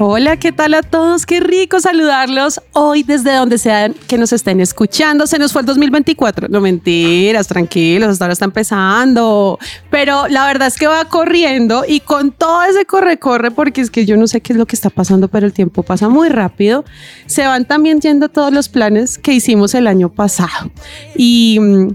Hola, ¿qué tal a todos? Qué rico saludarlos hoy desde donde sean que nos estén escuchando. Se nos fue el 2024. No mentiras, tranquilos, hasta ahora está empezando. Pero la verdad es que va corriendo y con todo ese corre-corre, porque es que yo no sé qué es lo que está pasando, pero el tiempo pasa muy rápido. Se van también yendo todos los planes que hicimos el año pasado. Y mm,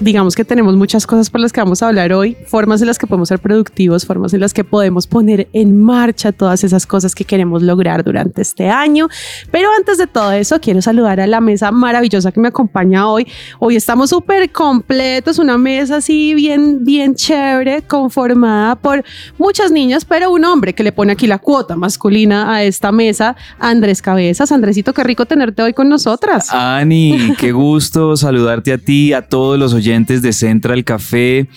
digamos que tenemos muchas cosas por las que vamos a hablar hoy, formas en las que podemos ser productivos, formas en las que podemos poner en marcha todas esas cosas que queremos lograr durante este año. Pero antes de todo eso, quiero saludar a la mesa maravillosa que me acompaña hoy. Hoy estamos súper completos, una mesa así bien, bien chévere, conformada por muchas niñas, pero un hombre que le pone aquí la cuota masculina a esta mesa, Andrés Cabezas. Andresito, qué rico tenerte hoy con nosotras. Ani, qué gusto saludarte a ti, a todos los oyentes de Central Café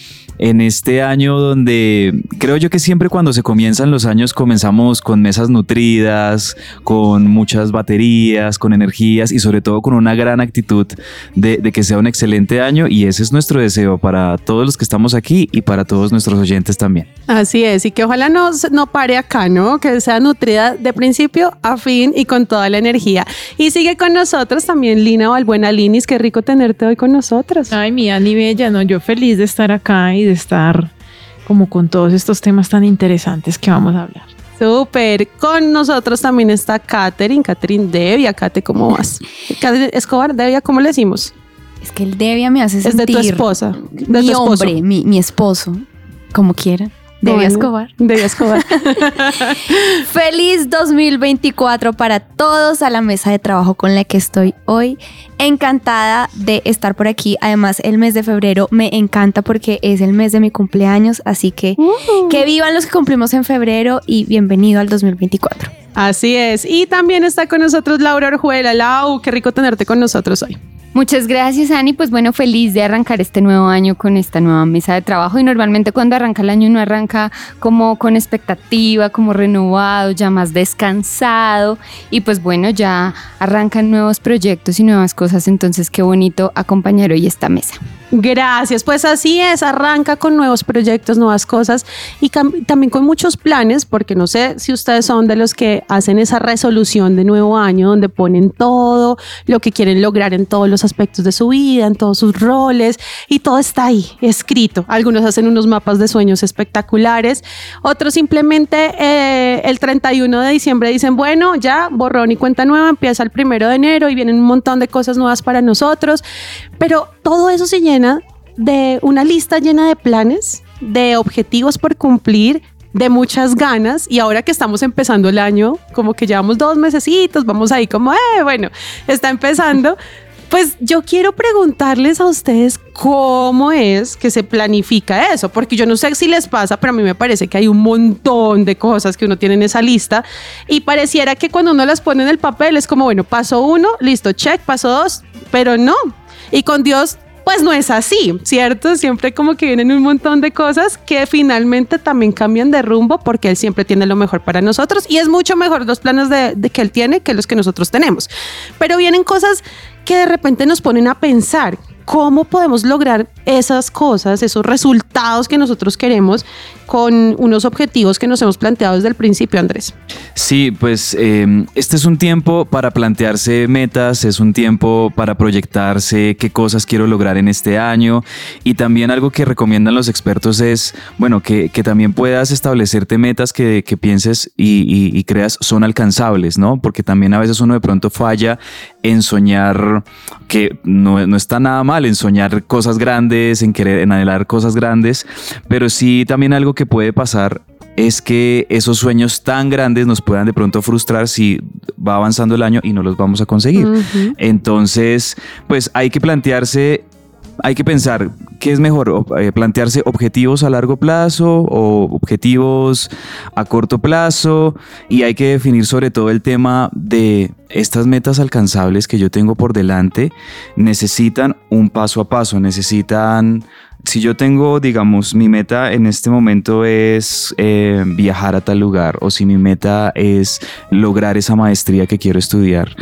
en este año donde creo yo que siempre cuando se comienzan los años comenzamos con mesas nutridas, con muchas baterías, con energías y sobre todo con una gran actitud de, de, que sea un excelente año y ese es nuestro deseo para todos los que estamos aquí y para todos nuestros oyentes también. Así es, y que ojalá no, no pare acá, ¿no? Que sea nutrida de principio a fin y con toda la energía. Y sigue con nosotros también Lina Valbuena Linis, qué rico tenerte hoy con nosotros. Ay, mía, ni bella, ¿no? Yo feliz de estar acá y de estar como con todos estos temas tan interesantes que vamos a hablar. Súper. Con nosotros también está Katherine, Katherine Devia. Kate, ¿cómo vas? Katherine Escobar, Devia, ¿cómo le decimos? Es que el Devia me hace sentir... Es de tu esposa. De mi tu esposo. hombre, mi, mi esposo, como quiera. Bueno, Escobar. Devia Escobar. Feliz 2024 para todos a la mesa de trabajo con la que estoy hoy. Encantada de estar por aquí. Además, el mes de febrero me encanta porque es el mes de mi cumpleaños. Así que Uh. que vivan los que cumplimos en febrero y bienvenido al 2024. Así es. Y también está con nosotros Laura Orjuela. Lau, qué rico tenerte con nosotros hoy. Muchas gracias, Ani. Pues bueno, feliz de arrancar este nuevo año con esta nueva mesa de trabajo. Y normalmente cuando arranca el año uno arranca como con expectativa, como renovado, ya más descansado. Y pues bueno, ya arrancan nuevos proyectos y nuevas cosas. Entonces, qué bonito acompañar hoy esta mesa. Gracias, pues así es, arranca con nuevos proyectos, nuevas cosas y también con muchos planes, porque no sé si ustedes son de los que hacen esa resolución de nuevo año donde ponen todo lo que quieren lograr en todos los aspectos de su vida, en todos sus roles y todo está ahí escrito. Algunos hacen unos mapas de sueños espectaculares, otros simplemente eh, el 31 de diciembre dicen, bueno, ya borrón y cuenta nueva, empieza el primero de enero y vienen un montón de cosas nuevas para nosotros, pero todo eso se llena de una lista llena de planes, de objetivos por cumplir, de muchas ganas y ahora que estamos empezando el año, como que llevamos dos mesecitos, vamos ahí como, eh, bueno, está empezando. Pues yo quiero preguntarles a ustedes cómo es que se planifica eso, porque yo no sé si les pasa, pero a mí me parece que hay un montón de cosas que uno tiene en esa lista y pareciera que cuando uno las pone en el papel es como, bueno, paso uno, listo, check, paso dos, pero no. Y con Dios pues no es así, ¿cierto? Siempre como que vienen un montón de cosas que finalmente también cambian de rumbo porque Él siempre tiene lo mejor para nosotros y es mucho mejor los planes de, de que Él tiene que los que nosotros tenemos. Pero vienen cosas que de repente nos ponen a pensar cómo podemos lograr esas cosas, esos resultados que nosotros queremos con unos objetivos que nos hemos planteado desde el principio, Andrés. Sí, pues eh, este es un tiempo para plantearse metas, es un tiempo para proyectarse qué cosas quiero lograr en este año y también algo que recomiendan los expertos es, bueno, que, también puedas establecerte metas que, pienses y creas son alcanzables, ¿no? Porque también a veces uno de pronto falla en soñar, que no, no está nada mal en soñar cosas grandes, en querer, en anhelar cosas grandes, pero sí también algo que puede pasar es que esos sueños tan grandes nos puedan de pronto frustrar si va avanzando el año y no los vamos a conseguir. Entonces, pues hay que plantearse hay que pensar qué es mejor, eh, plantearse objetivos a largo plazo o objetivos a corto plazo y hay que definir sobre todo el tema de estas metas alcanzables que yo tengo por delante necesitan un paso a paso, necesitan si yo tengo, digamos, mi meta en este momento es eh, viajar a tal lugar o si mi meta es lograr esa maestría que quiero estudiar,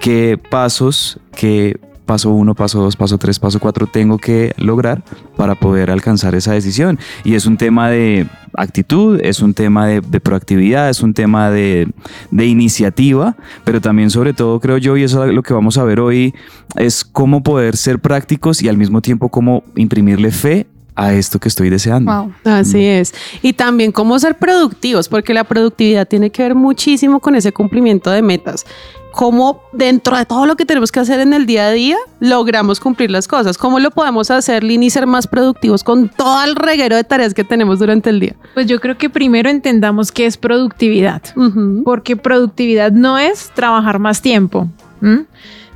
¿qué pasos, qué paso uno, paso dos, paso tres, paso cuatro tengo que lograr para poder alcanzar esa decisión? Y es un tema de actitud, es un tema de, de proactividad, es un tema de, de iniciativa, pero también sobre todo creo yo, y eso es lo que vamos a ver hoy, es cómo poder ser prácticos y al mismo tiempo cómo imprimirle fe a esto que estoy deseando. Wow. Así es. Y también cómo ser productivos, porque la productividad tiene que ver muchísimo con ese cumplimiento de metas. Cómo dentro de todo lo que tenemos que hacer en el día a día, logramos cumplir las cosas. ¿Cómo lo podemos hacer, Lini, y ser más productivos con todo el reguero de tareas que tenemos durante el día? Pues yo creo que primero entendamos qué es productividad. Porque productividad no es trabajar más tiempo, ¿m?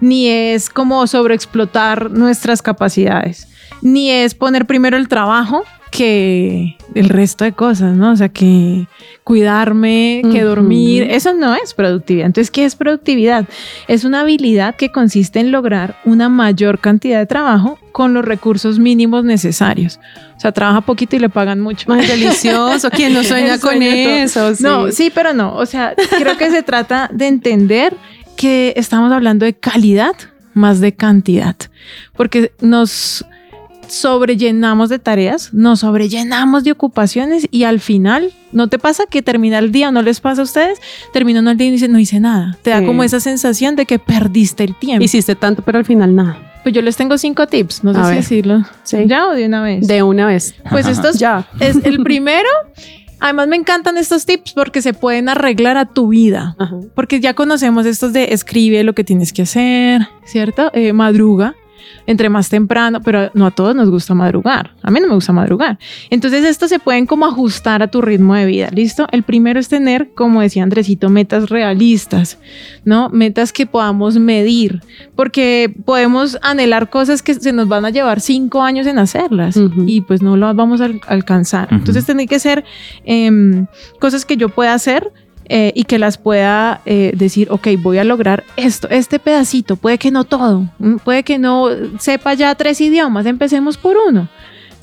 ni es como sobreexplotar nuestras capacidades, ni es poner primero el trabajo que el resto de cosas, ¿no? O sea, que cuidarme, que dormir, eso no es productividad. Entonces, ¿qué es productividad? Es una habilidad que consiste en lograr una mayor cantidad de trabajo con los recursos mínimos necesarios. O sea, trabaja poquito y le pagan mucho. Ay, delicioso. ¿Quién no sueña con eso? Sí. No, sí, pero no. O sea, creo que se trata de entender que estamos hablando de calidad más de cantidad, porque nos sobrellenamos de tareas, nos sobrellenamos de ocupaciones y al final, ¿no te pasa que termina el día, no les pasa a ustedes? Termina uno el día y dice, no hice nada. Te da como esa sensación de que perdiste el tiempo. Hiciste tanto, pero al final nada. pues yo les tengo cinco tips, no sé A si ver. decirlo. Sí. ¿Ya o de una vez? De una vez. Pues estos Ya. es el primero. Además me encantan estos tips porque se pueden arreglar a tu vida. Ajá. Porque ya conocemos estos de escribe lo que tienes que hacer, ¿cierto? Eh, madruga, entre más temprano, pero no a todos nos gusta madrugar. A mí no me gusta madrugar. Entonces estos se pueden como ajustar a tu ritmo de vida, ¿listo? El primero es tener, como decía Andresito, metas realistas, ¿no? Metas que podamos medir, porque podemos anhelar cosas que se nos van a llevar cinco años en hacerlas y pues no las vamos a al- alcanzar. Ujú. Entonces tienen que ser em, cosas que yo pueda hacer eh, y que las pueda eh, decir, ok, voy a lograr esto, este pedacito, puede que no todo, mm, puede que no sepa ya tres idiomas, empecemos por uno.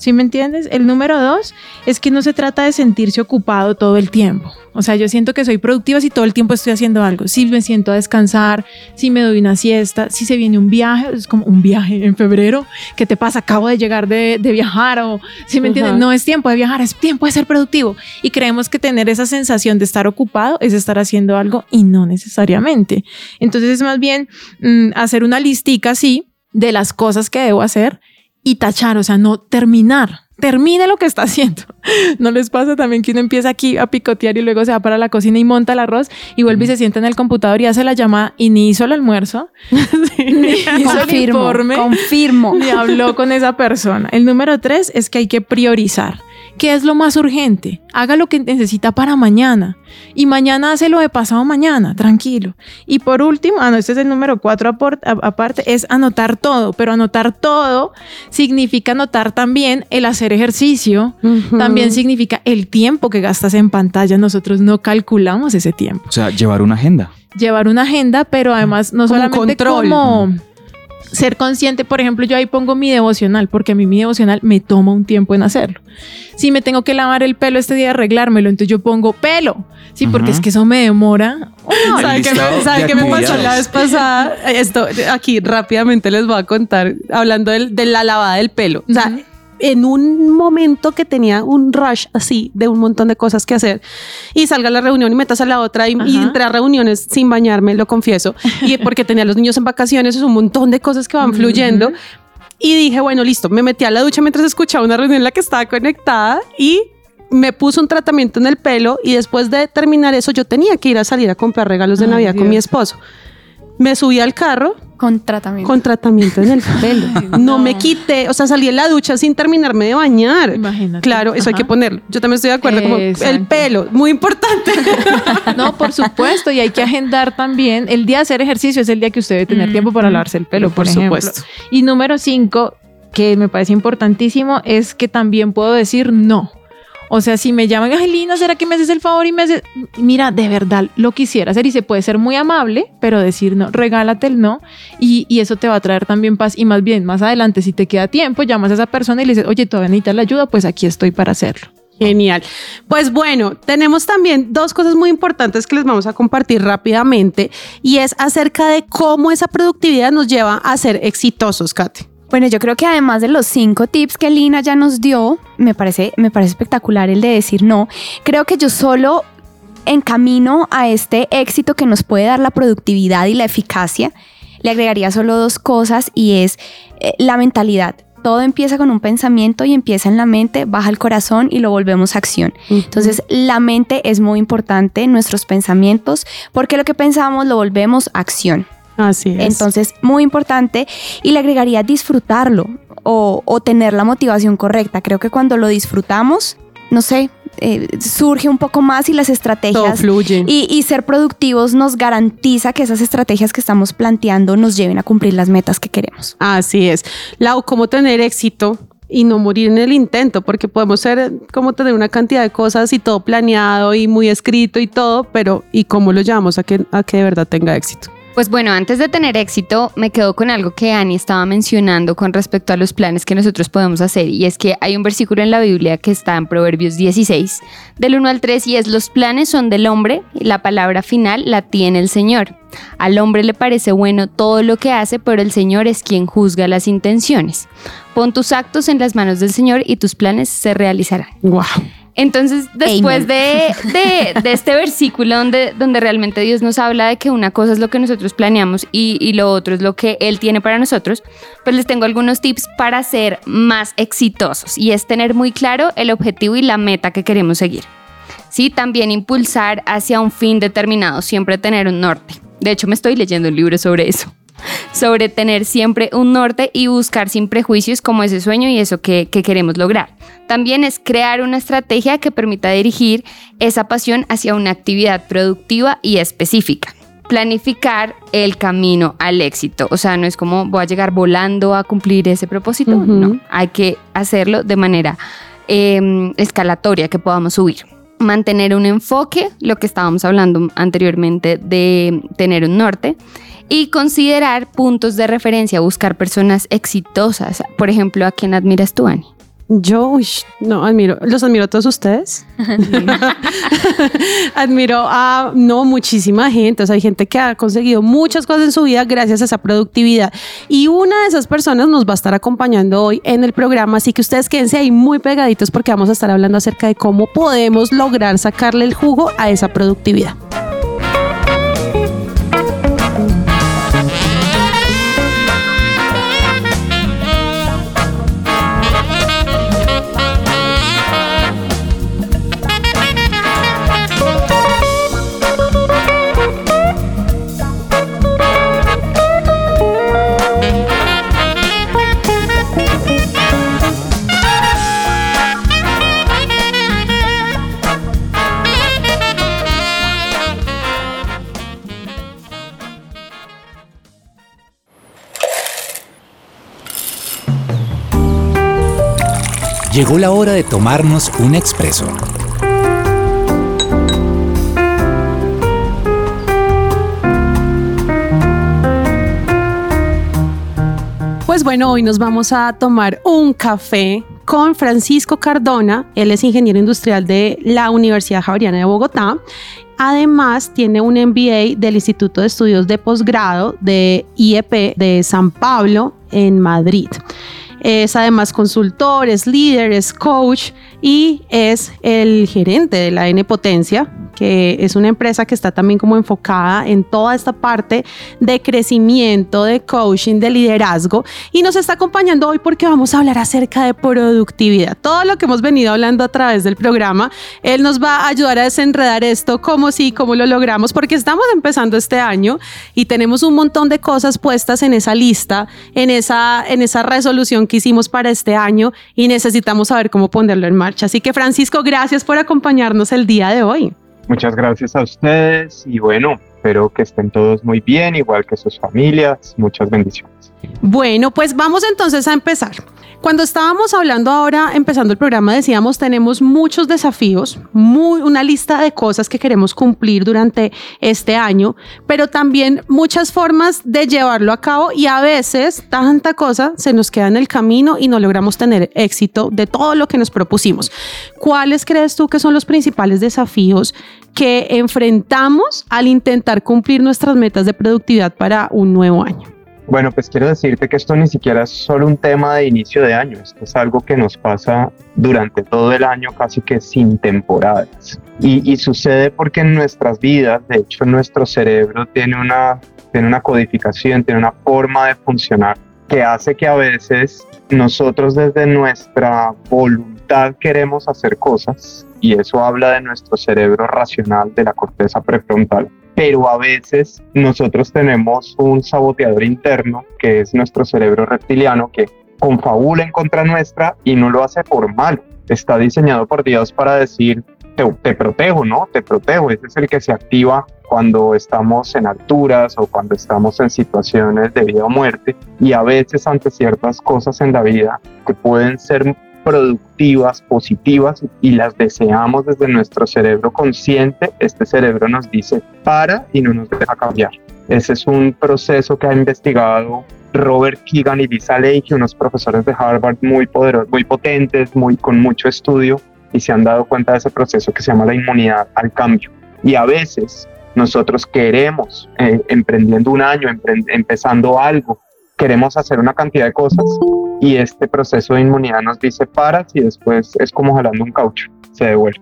¿Sí me entiendes? El número dos es que no se trata de sentirse ocupado todo el tiempo. O sea, yo siento que soy productiva si todo el tiempo estoy haciendo algo. Si me siento a descansar, si me doy una siesta, si se viene un viaje, es como un viaje en febrero. ¿Qué te pasa? Acabo de llegar de, de viajar o, si me entiendes? Ajá. No es tiempo de viajar, es tiempo de ser productivo. Y creemos que tener esa sensación de estar ocupado es estar haciendo algo y no necesariamente. Entonces es más bien mm, hacer una listica así de las cosas que debo hacer y tachar, o sea, no terminar. Termine lo que está haciendo. ¿No les pasa también que uno empieza aquí a picotear y luego se va para la cocina y monta el arroz y vuelve y se sienta en el computador y hace la llamada y ni hizo el almuerzo, ni hizo el Confirmo, informe, confirmo. ni habló con esa persona? El número tres es que hay que priorizar. ¿Qué es lo más urgente? Haga lo que necesita para mañana. Y mañana hace lo de pasado mañana, tranquilo. Y por último, ah, no, este es el número cuatro aparte, es anotar todo. Pero anotar todo significa anotar también el hacer ejercicio. También significa el tiempo que gastas en pantalla. Nosotros no calculamos ese tiempo. O sea, llevar una agenda. Llevar una agenda, pero además no Como solamente control. como ser consciente, por ejemplo, yo ahí pongo mi devocional, porque a mí mi devocional me toma un tiempo en hacerlo. Si me tengo que lavar el pelo este día, arreglármelo, entonces yo pongo pelo. Sí, porque es que eso me demora. El ¿Sabe qué sabe qué me pasó la vez pasada? Esto aquí rápidamente les voy a contar, hablando del- de la lavada del pelo. O sea. En un momento que tenía un rush así de un montón de cosas que hacer y salga a la reunión y metas a la otra y, y Ajá. entré a reuniones sin bañarme, lo confieso, y porque tenía a los niños en vacaciones, es un montón de cosas que van fluyendo. Y dije, bueno, listo, me metí a la ducha mientras escuchaba una reunión en la que estaba conectada y me puso un tratamiento en el pelo y después de terminar eso yo tenía que ir a salir a comprar regalos de Ay, Navidad con mi esposo. Me subí al carro Con tratamiento. con tratamiento en el pelo. no. no. me quité, o sea, salí de la ducha sin terminarme de bañar. Imagínate. Claro, eso hay que ponerlo. Yo también estoy de acuerdo, como el pelo, muy importante. No, por supuesto, y hay que agendar también. El día de hacer ejercicio es el día que usted debe tener Mm, tiempo para lavarse el pelo, por, por supuesto. Y número cinco, que me parece importantísimo es que también puedo decir no. O sea, si me llaman, Angelina, ¿será que me haces el favor y me haces? Mira, de verdad lo quisiera hacer y se puede ser muy amable, pero decir no, regálate el no y, y eso te va a traer también paz. Y más bien, más adelante, si te queda tiempo, llamas a esa persona y le dices, oye, todavía necesitas la ayuda, pues aquí estoy para hacerlo. Genial. Pues bueno, tenemos también dos cosas muy importantes que les vamos a compartir rápidamente y es acerca de cómo esa productividad nos lleva a ser exitosos, Kate. Bueno, yo creo que además de los cinco tips que Lina ya nos dio, me parece, me parece espectacular el de decir no. Creo que yo solo en camino a este éxito que nos puede dar la productividad y la eficacia, le agregaría solo dos cosas y es eh, la mentalidad. Todo empieza con un pensamiento y empieza en la mente, baja el corazón y lo volvemos a acción. Entonces, la mente es muy importante, nuestros pensamientos, porque lo que pensamos lo volvemos a acción. Así es. Entonces, muy importante y le agregaría disfrutarlo o, o tener la motivación correcta. Creo que cuando lo disfrutamos, no sé, eh, surge un poco más y las todo estrategias fluye. y, y ser productivos nos garantiza que esas estrategias que estamos planteando nos lleven a cumplir las metas que queremos. Así es. Lau, ¿cómo tener éxito? Y no morir en el intento, porque podemos ser como tener una cantidad de cosas y todo planeado y muy escrito y todo, pero ¿y cómo lo llevamos a que, a que de verdad tenga éxito? Pues bueno, antes de tener éxito, me quedo con algo que Ani estaba mencionando con respecto a los planes que nosotros podemos hacer. Y es que hay un versículo en la Biblia que está en Proverbios 16, del 1 al 3, y es, los planes son del hombre, y la palabra final la tiene el Señor. Al hombre le parece bueno todo lo que hace, pero el Señor es quien juzga las intenciones. Pon tus actos en las manos del Señor y tus planes se realizarán. Wow. Entonces, después de, de- de este versículo donde, donde realmente Dios nos habla de que una cosa es lo que nosotros planeamos y, y lo otro es lo que Él tiene para nosotros, pues les tengo algunos tips para ser más exitosos y es tener muy claro el objetivo y la meta que queremos seguir. Sí, también impulsar hacia un fin determinado, siempre tener un norte. De hecho, me estoy leyendo un libro sobre eso sobre tener siempre un norte y buscar sin prejuicios como ese sueño y eso que, que queremos lograr. También es crear una estrategia que permita dirigir esa pasión hacia una actividad productiva y específica. Planificar el camino al éxito. O sea, no es como voy a llegar volando a cumplir ese propósito. No, hay que hacerlo de manera eh, escalatoria que podamos subir. Mantener un enfoque, lo que estábamos hablando anteriormente de tener un norte y considerar puntos de referencia, buscar personas exitosas. Por ejemplo, ¿a quién admiras tú, Ani? Yo, no, admiro, los admiro a todos ustedes. admiro a, no, muchísima gente. O sea, hay gente que ha conseguido muchas cosas en su vida gracias a esa productividad. Y una de esas personas nos va a estar acompañando hoy en el programa. Así que ustedes quédense ahí muy pegaditos porque vamos a estar hablando acerca de cómo podemos lograr sacarle el jugo a esa productividad. Llegó la hora de tomarnos un expreso. Pues bueno, hoy nos vamos a tomar un café con Francisco Cardona. Él es ingeniero industrial de la Universidad Javeriana de Bogotá. Además, tiene un MBA del Instituto de Estudios de Posgrado de IEP de San Pablo en Madrid. Es además consultor, es líder, es coach y es el gerente de la N Potencia, que es una empresa que está también como enfocada en toda esta parte de crecimiento, de coaching, de liderazgo. Y nos está acompañando hoy porque vamos a hablar acerca de productividad. Todo lo que hemos venido hablando a través del programa, él nos va a ayudar a desenredar esto, cómo sí, cómo lo logramos, porque estamos empezando este año y tenemos un montón de cosas puestas en esa lista, en esa, en esa resolución que hicimos para este año y necesitamos saber cómo ponerlo en marcha. Así que Francisco, gracias por acompañarnos el día de hoy. Muchas gracias a ustedes y bueno, espero que estén todos muy bien, igual que sus familias. Muchas bendiciones. Bueno, pues vamos entonces a empezar. Cuando estábamos hablando ahora, empezando el programa, decíamos, tenemos muchos desafíos, muy, una lista de cosas que queremos cumplir durante este año, pero también muchas formas de llevarlo a cabo y a veces tanta cosa se nos queda en el camino y no logramos tener éxito de todo lo que nos propusimos. ¿Cuáles crees tú que son los principales desafíos que enfrentamos al intentar cumplir nuestras metas de productividad para un nuevo año? Bueno, pues quiero decirte que esto ni siquiera es solo un tema de inicio de año, esto es algo que nos pasa durante todo el año casi que sin temporadas. Y, sucede porque en nuestras vidas, de hecho nuestro cerebro tiene una, codificación, tiene una forma de funcionar que hace que a veces nosotros desde nuestra voluntad queremos hacer cosas y eso habla de nuestro cerebro racional, de la corteza prefrontal pero a veces nosotros tenemos un saboteador interno, que es nuestro cerebro reptiliano, que confabula en contra nuestra y no lo hace por mal. Está diseñado por Dios para decir, te, protejo, ¿no? Te protejo. Ese es el que se activa cuando estamos en alturas o cuando estamos en situaciones de vida o muerte. Y a veces ante ciertas cosas en la vida que pueden ser productivas, positivas y las deseamos desde nuestro cerebro consciente, este cerebro nos dice para y no nos deja cambiar. Ese es un proceso que ha investigado Robert Keegan y Lisa Lake, unos profesores de Harvard muy poderosos, muy potentes, muy con mucho estudio y se han dado cuenta de ese proceso que se llama la inmunidad al cambio. Y a veces nosotros queremos, eh, emprendiendo un año, empezando algo, queremos hacer una cantidad de cosas y este proceso de inmunidad nos dice paras y después es como jalando un caucho, se devuelve.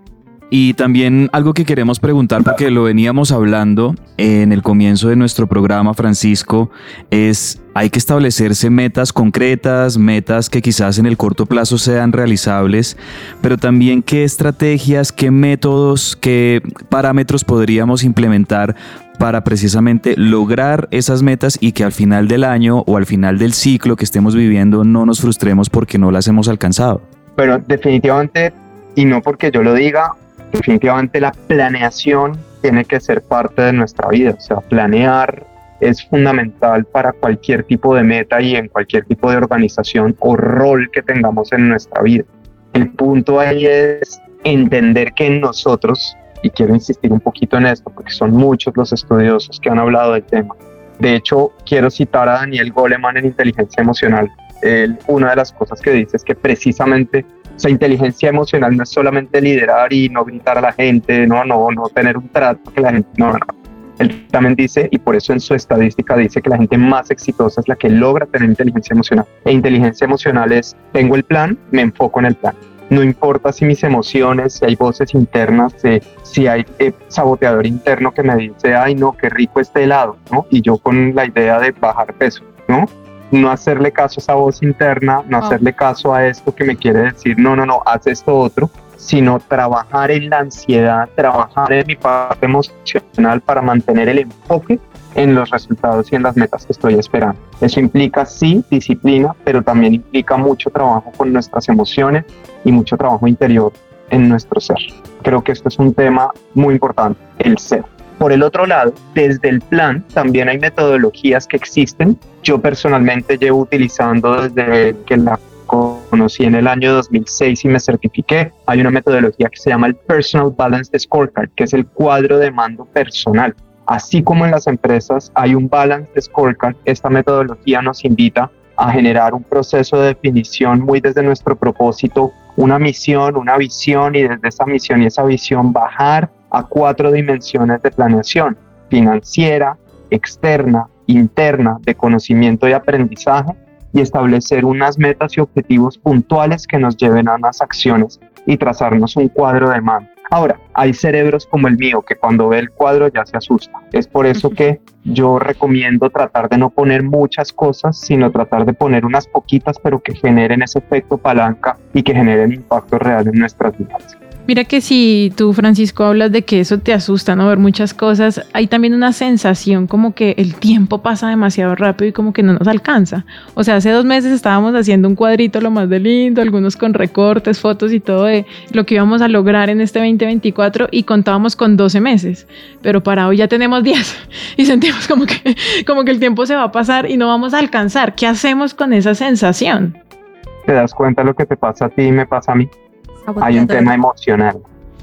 Y también algo que queremos preguntar, porque lo veníamos hablando en el comienzo de nuestro programa, Francisco, es, hay que establecerse metas concretas, metas que quizás en el corto plazo sean realizables, pero también qué estrategias, qué métodos, qué parámetros podríamos implementar para precisamente lograr esas metas y que al final del año o al final del ciclo que estemos viviendo no nos frustremos porque no las hemos alcanzado. Pero definitivamente, y no porque yo lo diga, definitivamente la planeación tiene que ser parte de nuestra vida. O sea, planear es fundamental para cualquier tipo de meta y en cualquier tipo de organización o rol que tengamos en nuestra vida. El punto ahí es entender que nosotros, y quiero insistir un poquito en esto porque son muchos los estudiosos que han hablado del tema. De hecho, quiero citar a Daniel Goleman en Inteligencia Emocional. Él, una de las cosas que dice es que precisamente esa inteligencia emocional no es solamente liderar y no gritar a la gente, no, no, no tener un trato que la gente, no, no. Él también dice, y por eso en su estadística dice que la gente más exitosa es la que logra tener inteligencia emocional. E inteligencia emocional es, tengo el plan, me enfoco en el plan. No importa si mis emociones, si hay voces internas, si hay eh, saboteador interno que me dice, ay no, qué rico este helado, ¿no? Y yo con la idea de bajar peso, ¿no? No hacerle caso a esa voz interna, no ah. hacerle caso a esto que me quiere decir, no, no, no, haz esto otro, sino trabajar en la ansiedad, trabajar en mi parte emocional para mantener el enfoque en los resultados y en las metas que estoy esperando. Eso implica, sí, disciplina, pero también implica mucho trabajo con nuestras emociones y mucho trabajo interior en nuestro ser. Creo que esto es un tema muy importante, el ser. Por el otro lado, desde el plan también hay metodologías que existen. Yo personalmente llevo utilizando desde que la conocí en el año 2006 y me certifiqué. Hay una metodología que se llama el Personal Balance Scorecard, que es el cuadro de mando personal. Así como en las empresas hay un Balance Scorecard, esta metodología nos invita a generar un proceso de definición muy desde nuestro propósito, una misión, una visión y desde esa misión y esa visión bajar a cuatro dimensiones de planeación, financiera, externa, interna, de conocimiento y aprendizaje, y establecer unas metas y objetivos puntuales que nos lleven a unas acciones y trazarnos un cuadro de mando. Ahora, hay cerebros como el mío que cuando ve el cuadro ya se asusta. Es por eso que yo recomiendo tratar de no poner muchas cosas, sino tratar de poner unas poquitas, pero que generen ese efecto palanca y que generen impacto real en nuestras vidas. Mira que si tú, Francisco, hablas de que eso te asusta, ¿no? Ver muchas cosas, hay también una sensación como que el tiempo pasa demasiado rápido y como que no nos alcanza. O sea, hace dos meses estábamos haciendo un cuadrito lo más de lindo, algunos con recortes, fotos y todo de lo que íbamos a lograr en este 2024 y contábamos con 12 meses, pero para hoy ya tenemos 10 y sentimos como que, como que el tiempo se va a pasar y no vamos a alcanzar. ¿Qué hacemos con esa sensación? Te das cuenta lo que te pasa a ti y me pasa a mí hay un tema emocional,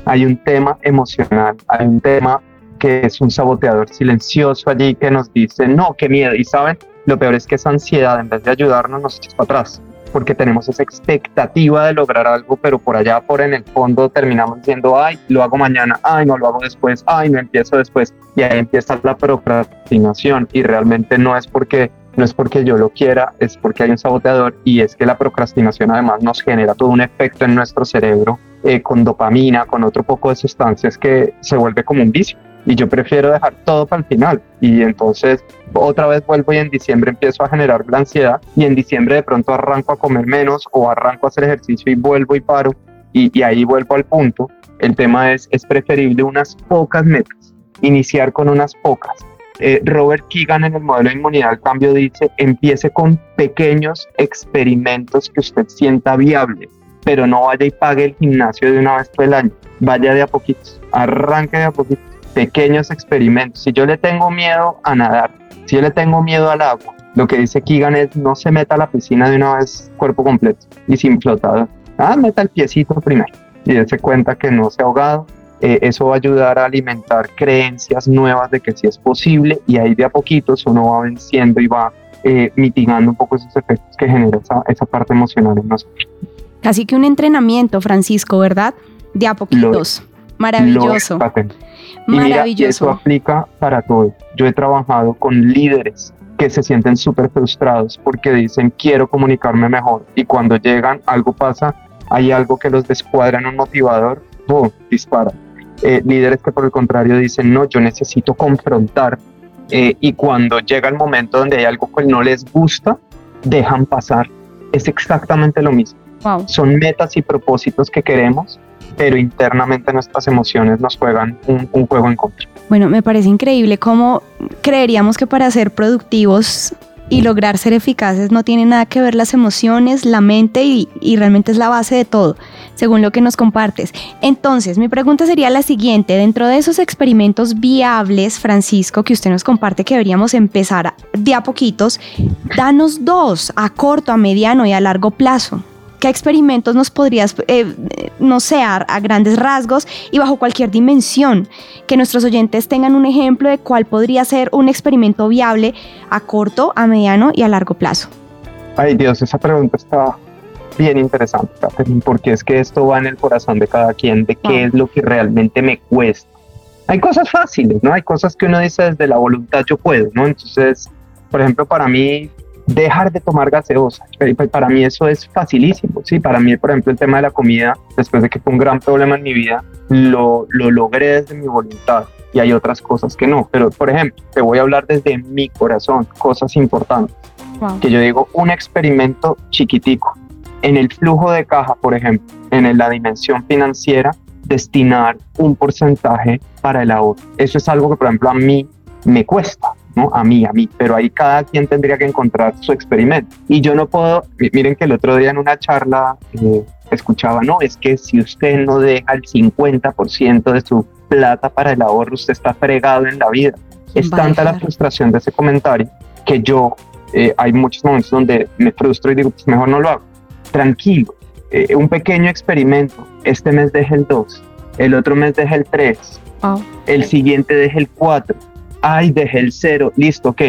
hay un tema emocional, hay un tema que es un saboteador silencioso allí que nos dice, no, qué miedo. Y saben, lo peor es que esa ansiedad, en vez de ayudarnos, nos echa para atrás, porque tenemos esa expectativa de lograr algo, pero por allá, por en el fondo, terminamos diciendo, ay, lo hago mañana, ay, no lo hago después, ay, no empiezo después. Y ahí empieza la procrastinación y realmente no es porque no es porque yo lo quiera, es porque hay un saboteador y es que la procrastinación además nos genera todo un efecto en nuestro cerebro eh, con dopamina, con otro poco de sustancias que se vuelve como un vicio. Y yo prefiero dejar todo para el final. Y entonces otra vez vuelvo y en diciembre empiezo a generar la ansiedad y en diciembre de pronto arranco a comer menos o arranco a hacer ejercicio y vuelvo y paro y, y ahí vuelvo al punto. El tema es, es preferible unas pocas metas, iniciar con unas pocas eh, Robert Keegan en el modelo de inmunidad al cambio dice, empiece con pequeños experimentos que usted sienta viable, pero no vaya y pague el gimnasio de una vez todo el año, vaya de a poquitos, arranque de a poquitos, pequeños experimentos. Si yo le tengo miedo a nadar, si yo le tengo miedo al agua, lo que dice Keegan es no se meta a la piscina de una vez cuerpo completo y sin flotador. Ah, meta el piecito primero y dése cuenta que no se ha ahogado eh, eso va a ayudar a alimentar creencias nuevas de que sí es posible y ahí de a poquitos uno va venciendo y va eh, mitigando un poco esos efectos que genera esa, parte emocional en nosotros. Casi que un entrenamiento, Francisco, ¿verdad? De a poquitos. Maravilloso. Maravilloso. eso aplica para todo. Yo he trabajado con líderes que se sienten súper frustrados porque dicen quiero comunicarme mejor y cuando llegan algo pasa, hay algo que los descuadra en un motivador, ¡boom! dispara eh, líderes que por el contrario dicen, no, yo necesito confrontar eh, y cuando llega el momento donde hay algo que no les gusta, dejan pasar. Es exactamente lo mismo. Son metas y propósitos que queremos, pero internamente nuestras emociones nos juegan un, un juego en contra. Bueno, me parece increíble cómo creeríamos que para ser productivos y lograr ser eficaces no tiene nada que ver las emociones, la mente y, realmente es la base de todo, según lo que nos compartes. Entonces, mi pregunta sería la siguiente, dentro de esos experimentos viables, Francisco, que usted nos comparte que deberíamos empezar de a poquitos, danos dos, a corto, a mediano y a largo plazo. ¿Qué experimentos nos podrías, eh, no sé, a, grandes rasgos y bajo cualquier dimensión? Que nuestros oyentes tengan un ejemplo de cuál podría ser un experimento viable a corto, a mediano y a largo plazo. Ay Dios, esa pregunta está bien interesante, porque es que esto va en el corazón de cada quien, de qué es lo que realmente me cuesta. Hay cosas fáciles, ¿no? Hay cosas que uno dice desde la voluntad yo puedo, ¿no? Entonces, por ejemplo, para mí dejar de tomar gaseosa. Pues, para mí eso es facilísimo, ¿sí? Para mí, por ejemplo, el tema de la comida, después de que fue un gran problema en mi vida, lo, lo logré desde mi voluntad y hay otras cosas que no. Pero, por ejemplo, te voy a hablar desde mi corazón, cosas importantes. Que yo digo, un experimento chiquitico. En el flujo de caja, por ejemplo, en la dimensión financiera, destinar un porcentaje para el ahorro. Eso es algo que, por ejemplo, a mí me cuesta. ¿No? A mí, a mí, pero ahí cada quien tendría que encontrar su experimento. Y yo no puedo, miren que el otro día en una charla eh, escuchaba, no, es que si usted no deja el 50% de su plata para el ahorro, usted está fregado en la vida. Es tanta la frustración de ese comentario que yo, eh, hay muchos momentos donde me frustro y digo, pues mejor no lo hago. Tranquilo, eh, un pequeño experimento. Este mes deje el 2, el otro mes deje el 3, el siguiente deje el 4 ay, dejé el cero, listo, ok,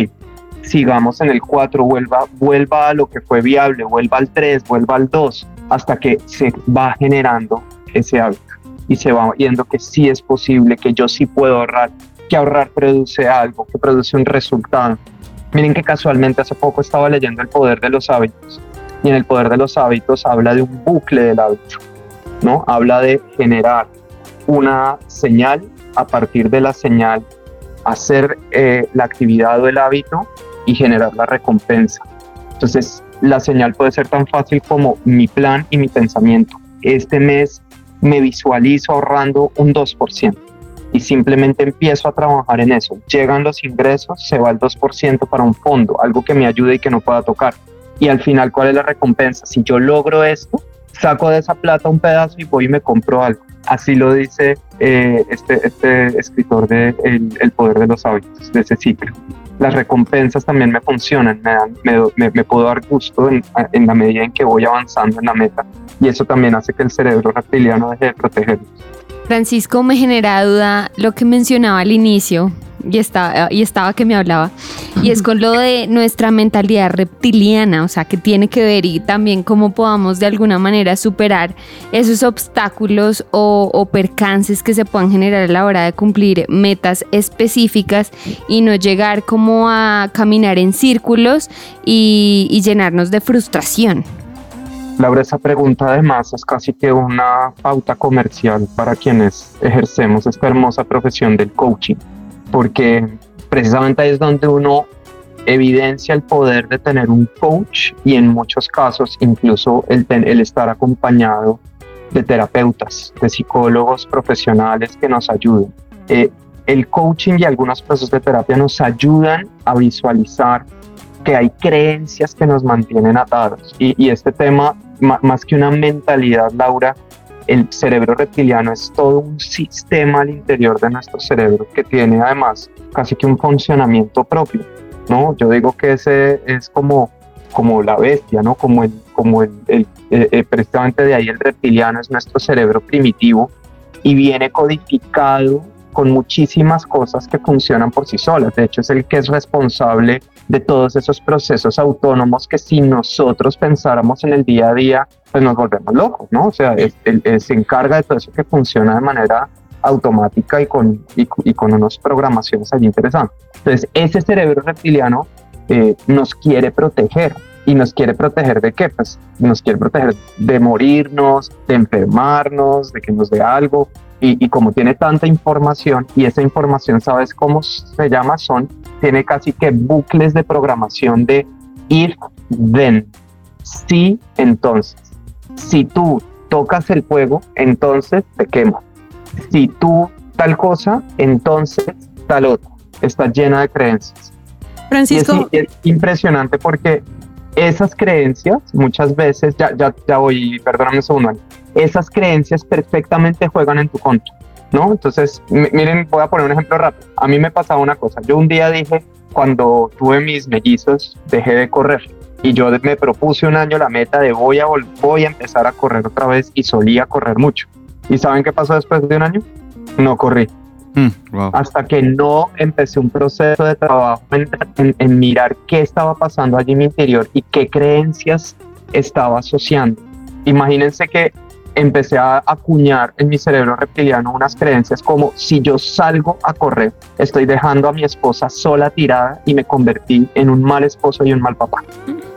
sigamos en el 4, vuelva, vuelva a lo que fue viable, vuelva al 3, vuelva al 2, hasta que se va generando ese hábito y se va viendo que sí es posible, que yo sí puedo ahorrar, que ahorrar produce algo, que produce un resultado. Miren que casualmente hace poco estaba leyendo El Poder de los Hábitos y en El Poder de los Hábitos habla de un bucle del hábito, ¿no? Habla de generar una señal, a partir de la señal hacer eh, la actividad o el hábito y generar la recompensa. Entonces, la señal puede ser tan fácil como mi plan y mi pensamiento. Este mes me visualizo ahorrando un 2% y simplemente empiezo a trabajar en eso. Llegan los ingresos, se va el 2% para un fondo, algo que me ayude y que no pueda tocar. Y al final, ¿cuál es la recompensa? Si yo logro esto, saco de esa plata un pedazo y voy y me compro algo. Así lo dice eh, este, este escritor de el, Poder de los Hábitos, de ese ciclo. Las recompensas también me funcionan, me, me, me, puedo dar gusto en, en, la medida en que voy avanzando en la meta y eso también hace que el cerebro reptiliano deje de protegernos. Francisco, me genera duda lo que mencionaba al inicio y estaba, y estaba que me hablaba, y es con lo de nuestra mentalidad reptiliana, o sea, que tiene que ver y también cómo podamos de alguna manera superar esos obstáculos o, percances que se puedan generar a la hora de cumplir metas específicas y no llegar como a caminar en círculos y, y llenarnos de frustración. Laura, esa pregunta además es casi que una pauta comercial para quienes ejercemos esta hermosa profesión del coaching porque precisamente ahí es donde uno evidencia el poder de tener un coach y en muchos casos incluso el, estar acompañado de terapeutas, de psicólogos profesionales que nos ayuden. Eh, el coaching y algunos procesos de terapia nos ayudan a visualizar que hay creencias que nos mantienen atados. Y este tema, más que una mentalidad, Laura, el cerebro reptiliano es todo un sistema al interior de nuestro cerebro que tiene además casi que un funcionamiento propio, ¿no? Yo digo que ese es como, como la bestia, ¿no? Como el, como el, el eh, eh, precisamente de ahí el reptiliano es nuestro cerebro primitivo y viene codificado con muchísimas cosas que funcionan por sí solas. De hecho, es el que es responsable de todos esos procesos autónomos que si nosotros pensáramos en el día a día, pues nos volvemos locos, ¿no? O sea, él, se encarga de todo eso que funciona de manera automática y con, y, con unas programaciones allí interesantes. Entonces, ese cerebro reptiliano eh, nos quiere proteger. ¿Y nos quiere proteger de qué? Pues nos quiere proteger de morirnos, de enfermarnos, de que nos dé algo. Y, como tiene tanta información y esa información, ¿sabes cómo se llama? Son, tiene casi que bucles de programación de if, then, si, entonces. Si tú tocas el fuego, entonces te quema. Si tú tal cosa, entonces tal otra. Está llena de creencias. Francisco. es, impresionante porque esas creencias muchas veces, ya, ya, ya voy, perdóname un segundo, esas creencias perfectamente juegan en tu contra, ¿no? Entonces, miren, voy a poner un ejemplo rápido. A mí me pasaba una cosa. Yo un día dije, cuando tuve mis mellizos, dejé de correr. Y yo me propuse un año la meta de voy a, voy a empezar a correr otra vez y solía correr mucho. ¿Y saben qué pasó después de un año? No corrí. Hmm, Hasta que no empecé un proceso de trabajo en mirar qué estaba pasando allí en mi interior y qué creencias estaba asociando. Imagínense que empecé a acuñar en mi cerebro reptiliano unas creencias como si yo salgo a correr, estoy dejando a mi esposa sola tirada y me convertí en un mal esposo y un mal papá.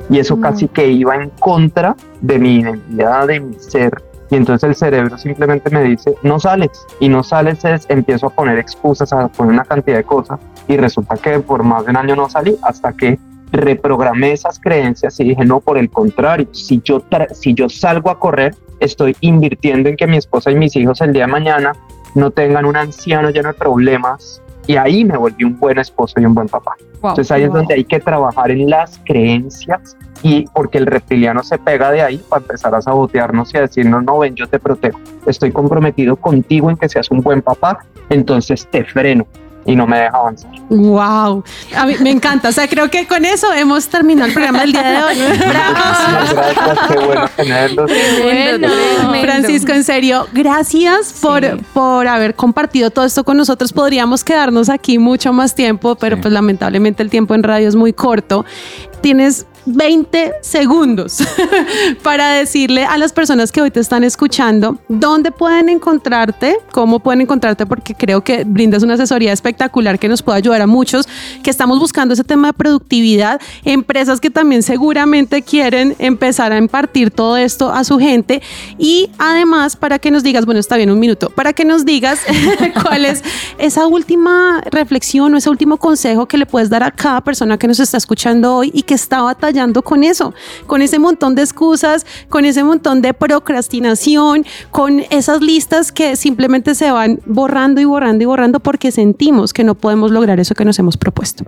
Y eso mm. casi que iba en contra de mi identidad, de mi ser. Y entonces el cerebro simplemente me dice, no sales. Y no sales es, empiezo a poner excusas, a poner una cantidad de cosas. Y resulta que por más de un año no salí hasta que reprogramé esas creencias y dije, no, por el contrario, si yo, si yo salgo a correr, estoy invirtiendo en que mi esposa y mis hijos el día de mañana no tengan un anciano lleno de problemas y ahí me volví un buen esposo y un buen papá. Entonces ahí es donde hay que trabajar en las creencias y porque el reptiliano se pega de ahí para empezar a sabotearnos y a decirnos, no ven, yo te protejo, estoy comprometido contigo en que seas un buen papá, entonces te freno, y no me deja avanzar. Wow, a mí me encanta. O sea, creo que con eso hemos terminado el programa del día de hoy. Gracias, gracias, qué bueno tenerlos. Bueno, Francisco, en serio, gracias por, por haber compartido todo esto con nosotros. Podríamos quedarnos aquí mucho más tiempo, pero pues lamentablemente el tiempo en radio es muy corto. Tienes 20 segundos para decirle a las personas que hoy te están escuchando dónde pueden encontrarte, cómo pueden encontrarte, porque creo que brindas una asesoría espectacular que nos puede ayudar a muchos que estamos buscando ese tema de productividad, empresas que también seguramente quieren empezar a impartir todo esto a su gente. Y además para que nos digas, bueno, está bien, un minuto, para que nos digas cuál es esa última reflexión o ese último consejo que le puedes dar a cada persona que nos está escuchando hoy y que está batallando con eso, con ese montón de excusas, con ese montón de procrastinación, con esas listas que simplemente se van borrando y borrando y borrando porque sentimos que no podemos lograr eso que nos hemos propuesto.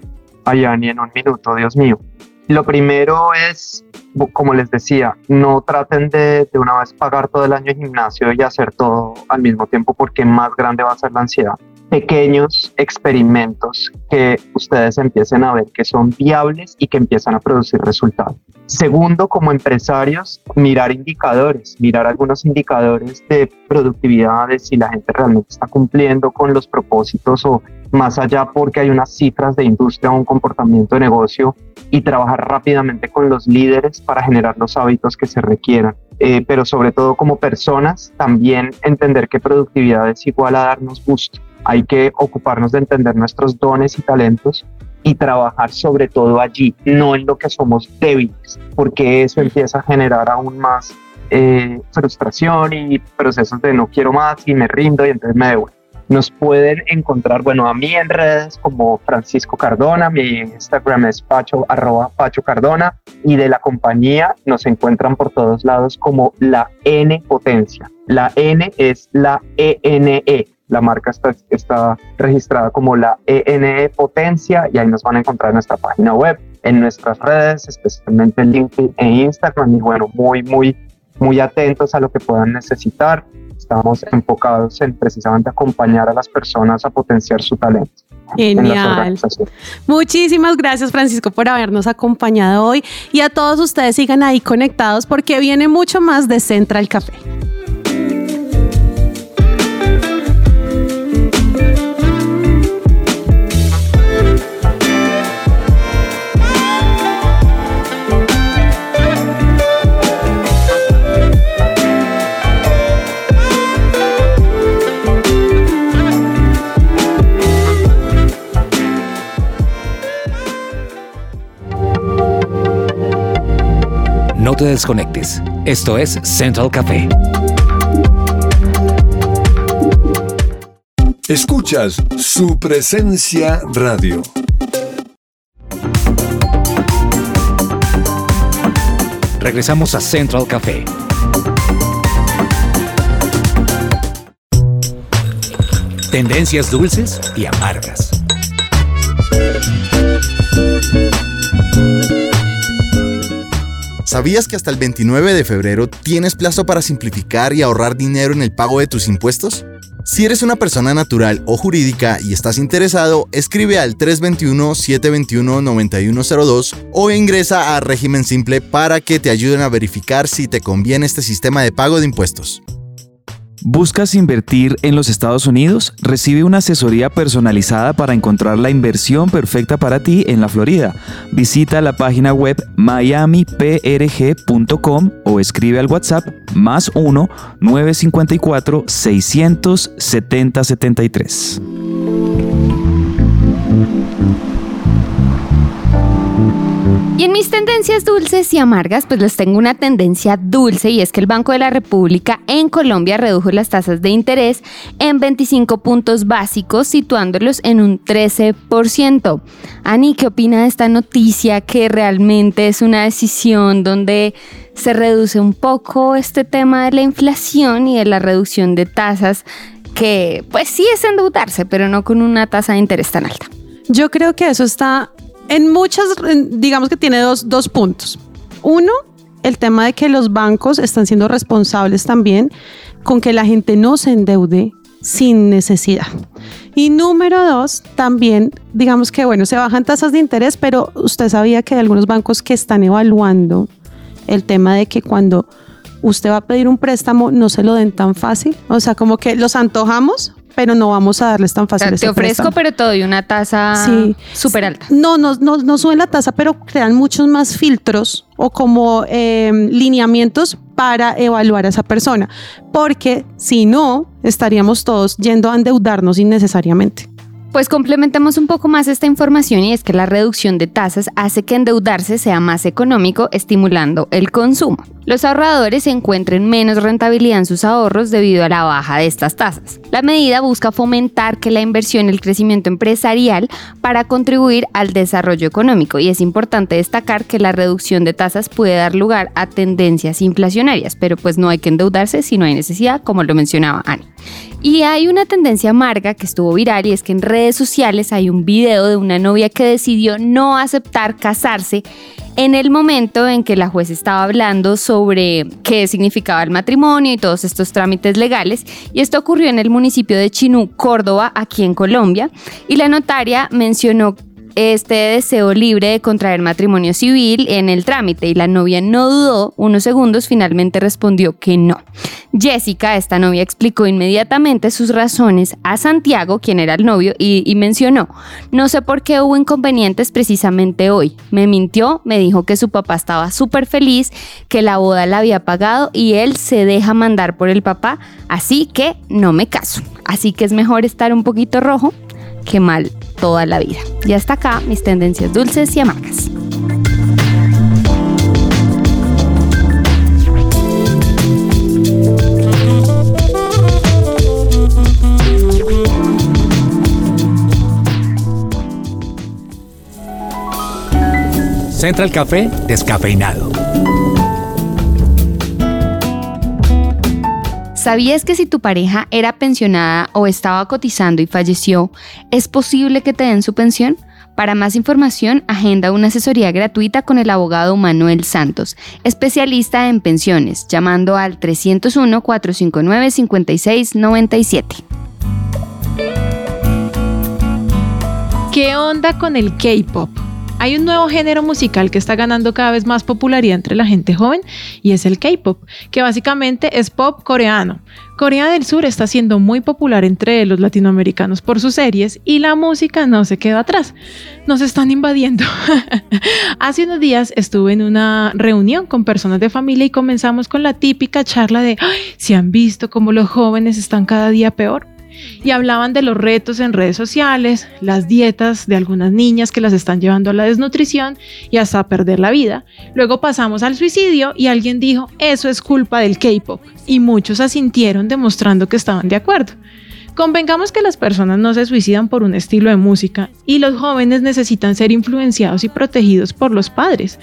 Ayani, en un minuto, Dios mío. Lo primero es, como les decía, no traten de, de una vez pagar todo el año de gimnasio y hacer todo al mismo tiempo porque más grande va a ser la ansiedad pequeños experimentos que ustedes empiecen a ver que son viables y que empiezan a producir resultados. Segundo, como empresarios, mirar indicadores, mirar algunos indicadores de productividad, de si la gente realmente está cumpliendo con los propósitos o más allá porque hay unas cifras de industria o un comportamiento de negocio y trabajar rápidamente con los líderes para generar los hábitos que se requieran. Eh, pero sobre todo como personas, también entender que productividad es igual a darnos gusto hay que ocuparnos de entender nuestros dones y talentos y trabajar sobre todo allí, no en lo que somos débiles, porque eso empieza a generar aún más eh, frustración y procesos de no quiero más y me rindo y entonces me devuelvo. Nos pueden encontrar, bueno, a mí en redes como Francisco Cardona, mi Instagram es pacho, arroba Pacho Cardona y de la compañía nos encuentran por todos lados como la N Potencia. La N es la ENE, la marca está, está registrada como la ENE Potencia y ahí nos van a encontrar en nuestra página web, en nuestras redes, especialmente en LinkedIn e Instagram. Y bueno, muy, muy, muy atentos a lo que puedan necesitar. Estamos enfocados en precisamente acompañar a las personas a potenciar su talento. Genial. Muchísimas gracias Francisco por habernos acompañado hoy y a todos ustedes sigan ahí conectados porque viene mucho más de Central Café. No te desconectes. Esto es Central Café. Escuchas su presencia radio. Regresamos a Central Café. Tendencias dulces y amargas. ¿Sabías que hasta el 29 de febrero tienes plazo para simplificar y ahorrar dinero en el pago de tus impuestos? Si eres una persona natural o jurídica y estás interesado, escribe al 321-721-9102 o ingresa a Régimen Simple para que te ayuden a verificar si te conviene este sistema de pago de impuestos. ¿Buscas invertir en los Estados Unidos? Recibe una asesoría personalizada para encontrar la inversión perfecta para ti en la Florida. Visita la página web miamiprg.com o escribe al WhatsApp más 1 954 670 73. Y en mis tendencias dulces y amargas, pues les tengo una tendencia dulce y es que el Banco de la República en Colombia redujo las tasas de interés en 25 puntos básicos, situándolos en un 13%. Ani, ¿qué opina de esta noticia que realmente es una decisión donde se reduce un poco este tema de la inflación y de la reducción de tasas que pues sí es endeudarse, pero no con una tasa de interés tan alta? Yo creo que eso está en muchas, digamos que tiene dos, dos puntos. Uno, el tema de que los bancos están siendo responsables también con que la gente no se endeude sin necesidad. Y número dos, también digamos que, bueno, se bajan tasas de interés, pero usted sabía que hay algunos bancos que están evaluando el tema de que cuando usted va a pedir un préstamo no se lo den tan fácil. O sea, como que los antojamos, pero no vamos a darles tan fácil. O sea, te ofrezco, pero te doy una tasa súper alta. No, no, no, no suben la tasa, pero crean muchos más filtros o como em, lineamientos para evaluar a esa persona. Porque si no, estaríamos todos yendo a endeudarnos innecesariamente. Pues complementemos un poco más esta información y es que la reducción de tasas hace que endeudarse sea más económico, estimulando el consumo. Los ahorradores encuentren menos rentabilidad en sus ahorros debido a la baja de estas tasas. La medida busca fomentar que la inversión y el crecimiento empresarial para contribuir al desarrollo económico y es importante destacar que la reducción de tasas puede dar lugar a tendencias inflacionarias, pero pues no hay que endeudarse si no hay necesidad, como lo mencionaba Ani. Y hay una tendencia amarga que estuvo viral y es que en redes sociales hay un video de una novia que decidió no aceptar casarse en el momento en que la juez estaba hablando sobre qué significaba el matrimonio y todos estos trámites legales. Y esto ocurrió en el municipio de Chinú, Córdoba, aquí en Colombia. Y la notaria mencionó este deseo libre de contraer matrimonio civil en el trámite y la novia no dudó unos segundos, finalmente respondió que no. Jessica, esta novia, explicó inmediatamente sus razones a Santiago, quien era el novio, y, mencionó, no sé por qué hubo inconvenientes precisamente hoy. Me mintió, me dijo que su papá estaba súper feliz, que la boda la había pagado y él se deja mandar por el papá, así que no me caso. Así que es mejor estar un poquito rojo que mal toda la vida. Y hasta acá mis tendencias dulces y amargas. Central Café descafeinado. ¿Sabías que si tu pareja era pensionada o estaba cotizando y falleció, es posible que te den su pensión? Para más información, agenda una asesoría gratuita con el abogado Manuel Santos, especialista en pensiones, llamando al 301-459-5697. ¿Qué onda con el K-pop? Hay un nuevo género musical que está ganando cada vez más popularidad entre la gente joven y es el K-pop, que básicamente es pop coreano. Corea del Sur está siendo muy popular entre los latinoamericanos por sus series y la música no se queda atrás. Nos están invadiendo. Hace unos días estuve en una reunión con personas de familia y comenzamos con la típica charla de si han visto cómo los jóvenes están cada día peor y hablaban de los retos en redes sociales, las dietas de algunas niñas que las están llevando a la desnutrición y hasta a perder la vida. Luego pasamos al suicidio y alguien dijo, eso es culpa del K-Pop y muchos asintieron demostrando que estaban de acuerdo. Convengamos que las personas no se suicidan por un estilo de música y los jóvenes necesitan ser influenciados y protegidos por los padres.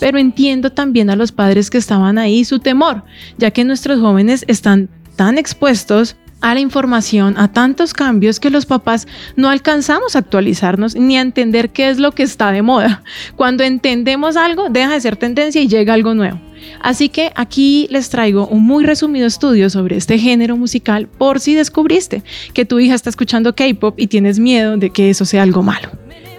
Pero entiendo también a los padres que estaban ahí su temor, ya que nuestros jóvenes están tan expuestos a la información, a tantos cambios que los papás no alcanzamos a actualizarnos ni a entender qué es lo que está de moda. Cuando entendemos algo, deja de ser tendencia y llega algo nuevo. Así que aquí les traigo un muy resumido estudio sobre este género musical por si descubriste que tu hija está escuchando K-pop y tienes miedo de que eso sea algo malo.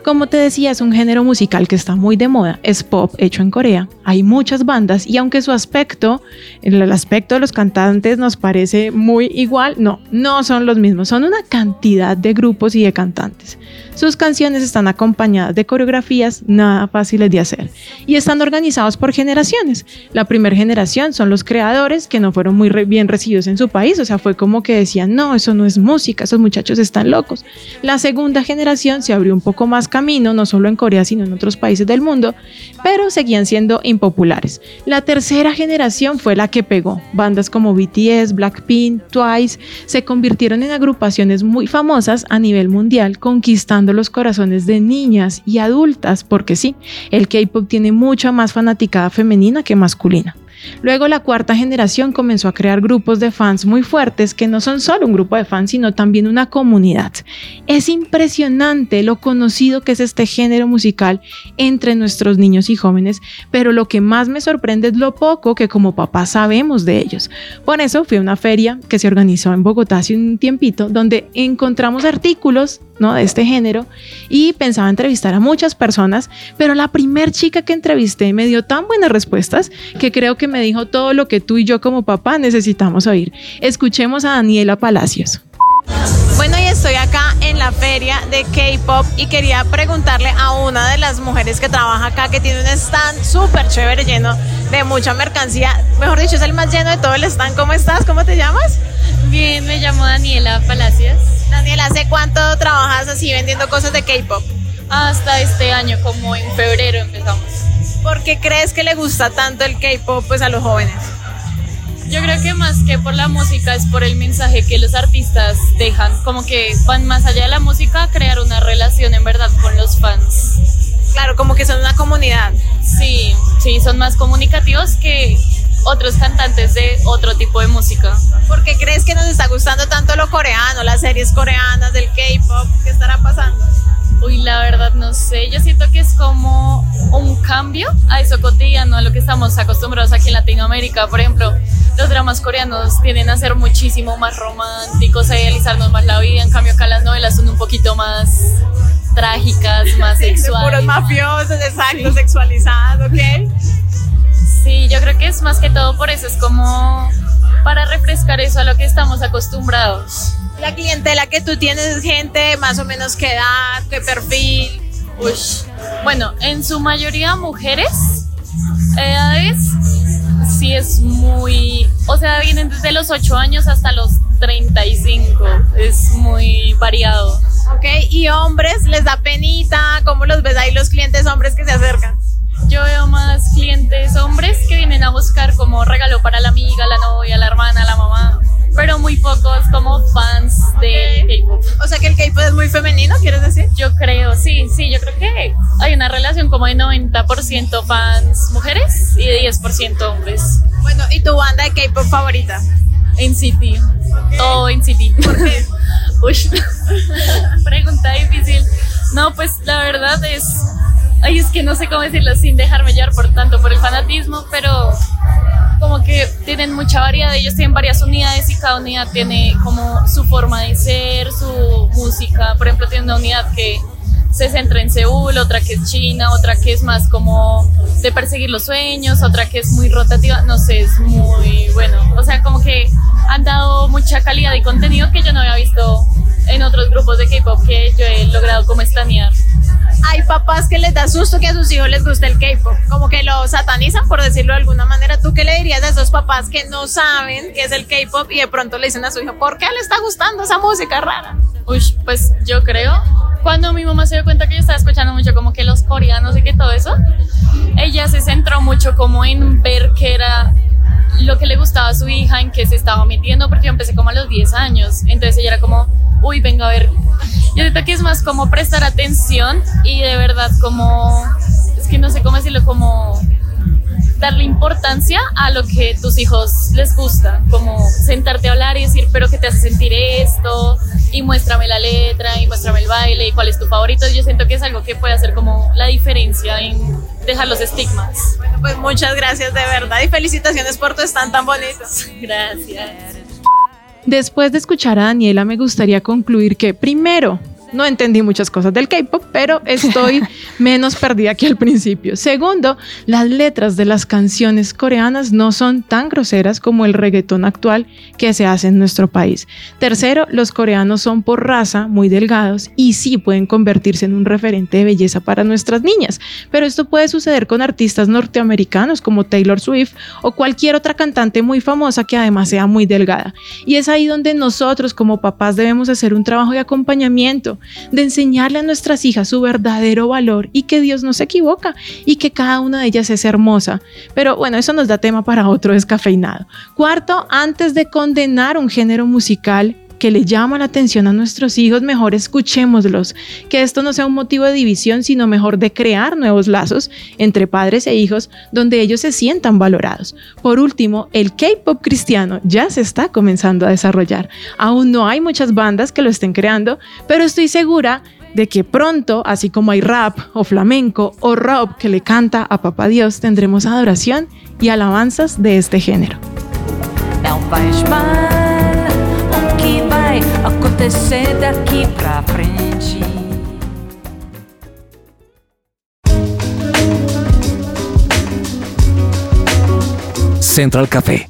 Como te decía, es un género musical que está muy de moda, es pop hecho en Corea, hay muchas bandas y aunque su aspecto, el aspecto de los cantantes nos parece muy igual, no, no son los mismos, son una cantidad de grupos y de cantantes. Sus canciones están acompañadas de coreografías nada fáciles de hacer y están organizados por generaciones. La primera generación son los creadores que no fueron muy bien recibidos en su país, o sea, fue como que decían, no, eso no es música, esos muchachos están locos. La segunda generación se abrió un poco más camino, no solo en Corea, sino en otros países del mundo, pero seguían siendo impopulares. La tercera generación fue la que pegó. Bandas como BTS, Blackpink, Twice se convirtieron en agrupaciones muy famosas a nivel mundial, conquistando los corazones de niñas y adultas, porque sí, el K-Pop tiene mucha más fanaticada femenina que masculina. Luego la cuarta generación comenzó a crear grupos de fans muy fuertes que no son solo un grupo de fans, sino también una comunidad. Es impresionante lo conocido que es este género musical entre nuestros niños y jóvenes, pero lo que más me sorprende es lo poco que como papá sabemos de ellos. Por eso fui a una feria que se organizó en Bogotá hace un tiempito, donde encontramos artículos ¿no? de este género y pensaba entrevistar a muchas personas, pero la primer chica que entrevisté me dio tan buenas respuestas que creo que me dijo todo lo que tú y yo como papá necesitamos oír. Escuchemos a Daniela Palacios. Bueno, y estoy acá en la feria de K-Pop y quería preguntarle a una de las mujeres que trabaja acá, que tiene un stand súper chévere lleno de mucha mercancía. Mejor dicho, es el más lleno de todo el stand. ¿Cómo estás? ¿Cómo te llamas? Bien, me llamo Daniela Palacios. Daniela, ¿hace cuánto trabajas así vendiendo cosas de K-pop? Hasta este año, como en febrero empezamos. ¿Por qué crees que le gusta tanto el K-pop pues, a los jóvenes? Yo creo que más que por la música es por el mensaje que los artistas dejan, como que van más allá de la música a crear una relación en verdad con los fans. Claro, como que son una comunidad. Sí, sí, son más comunicativos que otros cantantes de otro tipo de música. ¿Por qué crees que nos está gustando tanto lo coreano, las series coreanas del K-pop? ¿Qué estará pasando? Uy, la verdad no sé. Yo siento que es como un cambio a eso cotidiano, a lo que estamos acostumbrados aquí en Latinoamérica. Por ejemplo, los dramas coreanos tienden a ser muchísimo más románticos, a idealizarnos más la vida. En cambio, acá las novelas son un poquito más trágicas, más Sí, sexuales. puros mafiosos, exacto, sexualizados, ¿ok? Sí, yo creo que es más que todo por eso, es como para refrescar eso a lo que estamos acostumbrados. La clientela que tú tienes es gente más o menos qué edad, qué perfil. Ush. Bueno, en su mayoría mujeres, edades, sí es muy, o sea, vienen desde los 8 años hasta los 35, es muy variado. Ok, y hombres, ¿les da penita? ¿Cómo los ves ahí los clientes hombres que se acercan? Yo veo más clientes hombres que vienen a buscar como regalo para la amiga, la novia, la hermana, la mamá, pero muy pocos como fans del K-pop. O sea que el K-pop es muy femenino, ¿quieres decir? Yo creo, sí, sí, yo creo que hay una relación como de 90% fans mujeres y de 10% hombres. Bueno, ¿y tu banda de K-pop favorita? En City. Todo en City. ¿Por qué? Uy, pregunta difícil. No, pues la verdad es. Ay, es que no sé cómo decirlo sin dejarme llevar por tanto por el fanatismo, pero como que tienen mucha variedad. Ellos tienen varias unidades y cada unidad tiene como su forma de ser, su música. Por ejemplo, tiene una unidad que se centra en Seúl, otra que es China, otra que es más como de perseguir los sueños, otra que es muy rotativa, no sé, es muy bueno. O sea, como que han dado mucha calidad de contenido que yo no había visto en otros grupos de K-pop que yo he logrado como estanear. Hay papás que les da susto que a sus hijos les guste el K-pop, como que lo satanizan, por decirlo de alguna manera. ¿Tú qué le dirías a esos papás que no saben qué es el K-pop y de pronto le dicen a su hijo, ¿por qué le está gustando esa música rara? Uy, pues yo creo, cuando mi mamá se dio cuenta que yo estaba escuchando mucho como que los coreanos y que todo eso, ella se centró mucho como en ver qué era lo que le gustaba a su hija, en qué se estaba metiendo, porque yo empecé como a los 10 años, entonces ella era como, uy, venga a ver. Yo siento que es más como prestar atención y de verdad como, es que no sé cómo decirlo, como darle importancia a lo que tus hijos les gusta, como sentarte a hablar y decir, pero ¿qué te hace sentir esto? Y muéstrame la letra, y muéstrame el baile, y cuál es tu favorito. Yo siento que es algo que puede hacer como la diferencia en dejar los estigmas. Bueno, pues muchas gracias de verdad y felicitaciones por tu stand tan bonito. Gracias. Después de escuchar a Daniela, me gustaría concluir que primero, no entendí muchas cosas del K-pop, pero estoy menos perdida que al principio. Segundo, las letras de las canciones coreanas no son tan groseras como el reggaetón actual que se hace en nuestro país. Tercero, los coreanos son por raza muy delgados y sí pueden convertirse en un referente de belleza para nuestras niñas, pero esto puede suceder con artistas norteamericanos como Taylor Swift o cualquier otra cantante muy famosa que además sea muy delgada. Y es ahí donde nosotros como papás debemos hacer un trabajo de acompañamiento, de enseñarle a nuestras hijas su verdadero valor y que Dios no se equivoca y que cada una de ellas es hermosa. Pero bueno, eso nos da tema para otro descafeinado. Cuarto, antes de condenar un género musical, que le llama la atención a nuestros hijos, mejor escuchémoslos. Que esto no sea un motivo de división, sino mejor de crear nuevos lazos entre padres e hijos donde ellos se sientan valorados. Por último, el K-pop cristiano ya se está comenzando a desarrollar. Aún no hay muchas bandas que lo estén creando, pero estoy segura de que pronto, así como hay rap o flamenco o rock que le canta a Papá Dios, tendremos adoración y alabanzas de este género. Vai acontecer daqui pra frente. Central Café.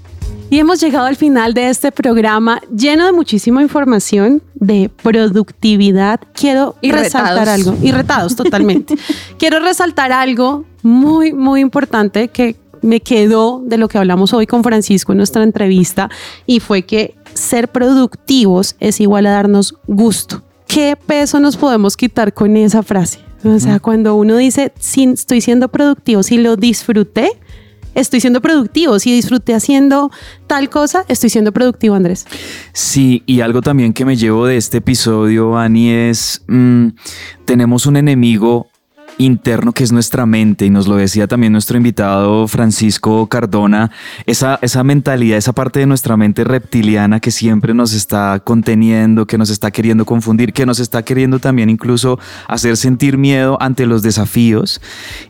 Y hemos llegado al final de este programa lleno de muchísima información de productividad. Quiero Y resaltar retados. algo. Y retados, totalmente. Quiero resaltar algo muy, muy importante que me quedó de lo que hablamos hoy con Francisco en nuestra entrevista y fue que ser productivos es igual a darnos gusto. ¿Qué peso nos podemos quitar con esa frase? O sea, cuando uno dice, si estoy siendo productivo, si lo disfruté, estoy siendo productivo. Si disfruté haciendo tal cosa, estoy siendo productivo, Andrés. Sí, y algo también que me llevo de este episodio, Ani, es mm, tenemos un enemigo interno que es nuestra mente y nos lo decía también nuestro invitado Francisco Cardona, esa, esa mentalidad, esa parte de nuestra mente reptiliana que siempre nos está conteniendo, que nos está queriendo confundir, que nos está queriendo también incluso hacer sentir miedo ante los desafíos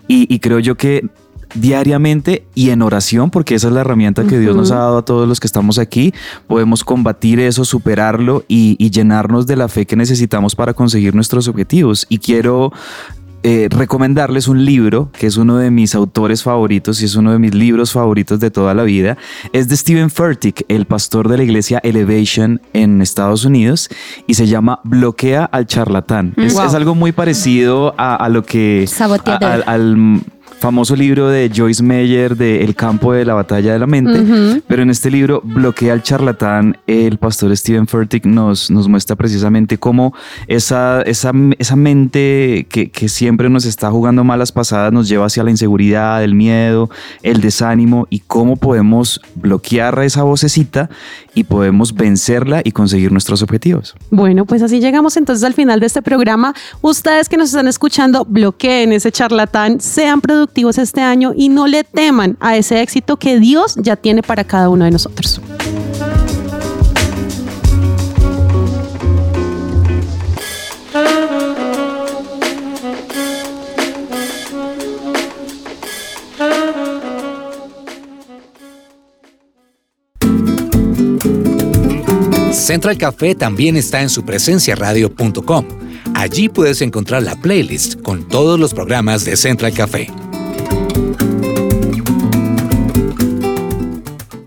y, y creo yo que diariamente y en oración, porque esa es la herramienta que Dios nos ha dado a todos los que estamos aquí, podemos combatir eso, superarlo y, y llenarnos de la fe que necesitamos para conseguir nuestros objetivos. Y quiero eh, recomendarles un libro que es uno de mis autores favoritos y es uno de mis libros favoritos de toda la vida. Es de Steven Furtick, el pastor de la iglesia Elevation en Estados Unidos y se llama Bloquea al charlatán. Mm. Es, Wow. es algo muy parecido a, a lo que... Saboteador. a- al famoso libro de Joyce Meyer de El campo de la batalla de la mente, pero en este libro, Bloquea al charlatán, el pastor Steven Furtick nos, nos muestra precisamente cómo esa, esa, esa mente que, que siempre nos está jugando malas pasadas nos lleva hacia la inseguridad, el miedo, el desánimo y cómo podemos bloquear esa vocecita y podemos vencerla y conseguir nuestros objetivos. Bueno, pues así llegamos entonces al final de este programa. Ustedes que nos están escuchando, bloqueen ese charlatán, sean este año y no le teman a ese éxito que Dios ya tiene para cada uno de nosotros. Central Café también está en su presencia radio.com. Allí puedes encontrar la playlist con todos los programas de Central Café.